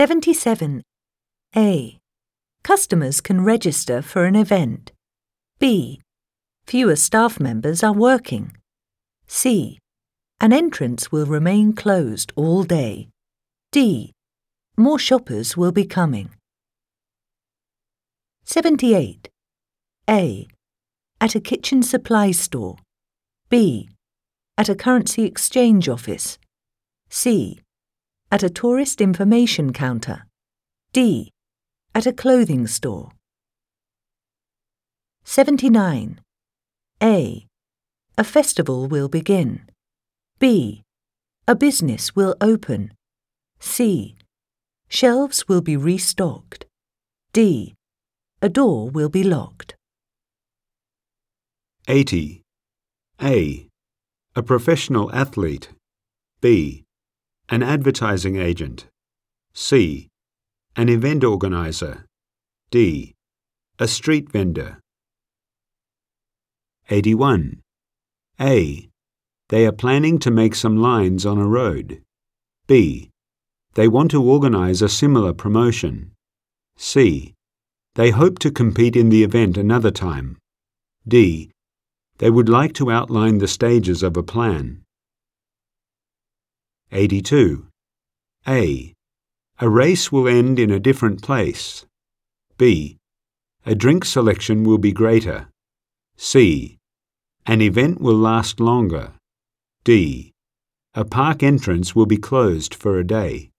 77. A. Customers can register for an event. B. Fewer staff members are working. C. An entrance will remain closed all day. D. More shoppers will be coming. 78. A. At a kitchen supply store. B. At a currency exchange office. C. At a tourist information counter. D. At a clothing store. 79. A. A festival will begin. B. A business will open. C. Shelves will be restocked. D. A door will be locked. 80. A. A professional athlete. B. An advertising agent. C. An event organizer. D. A street vendor. 81. A. They are planning to make some lines on a road. B. They want to organize a similar promotion. C. They hope to compete in the event another time. D. They would like to outline the stages of a plan. 82. A. A race will end in a different place. B. A drink selection will be greater. C. An event will last longer. D. A park entrance will be closed for a day.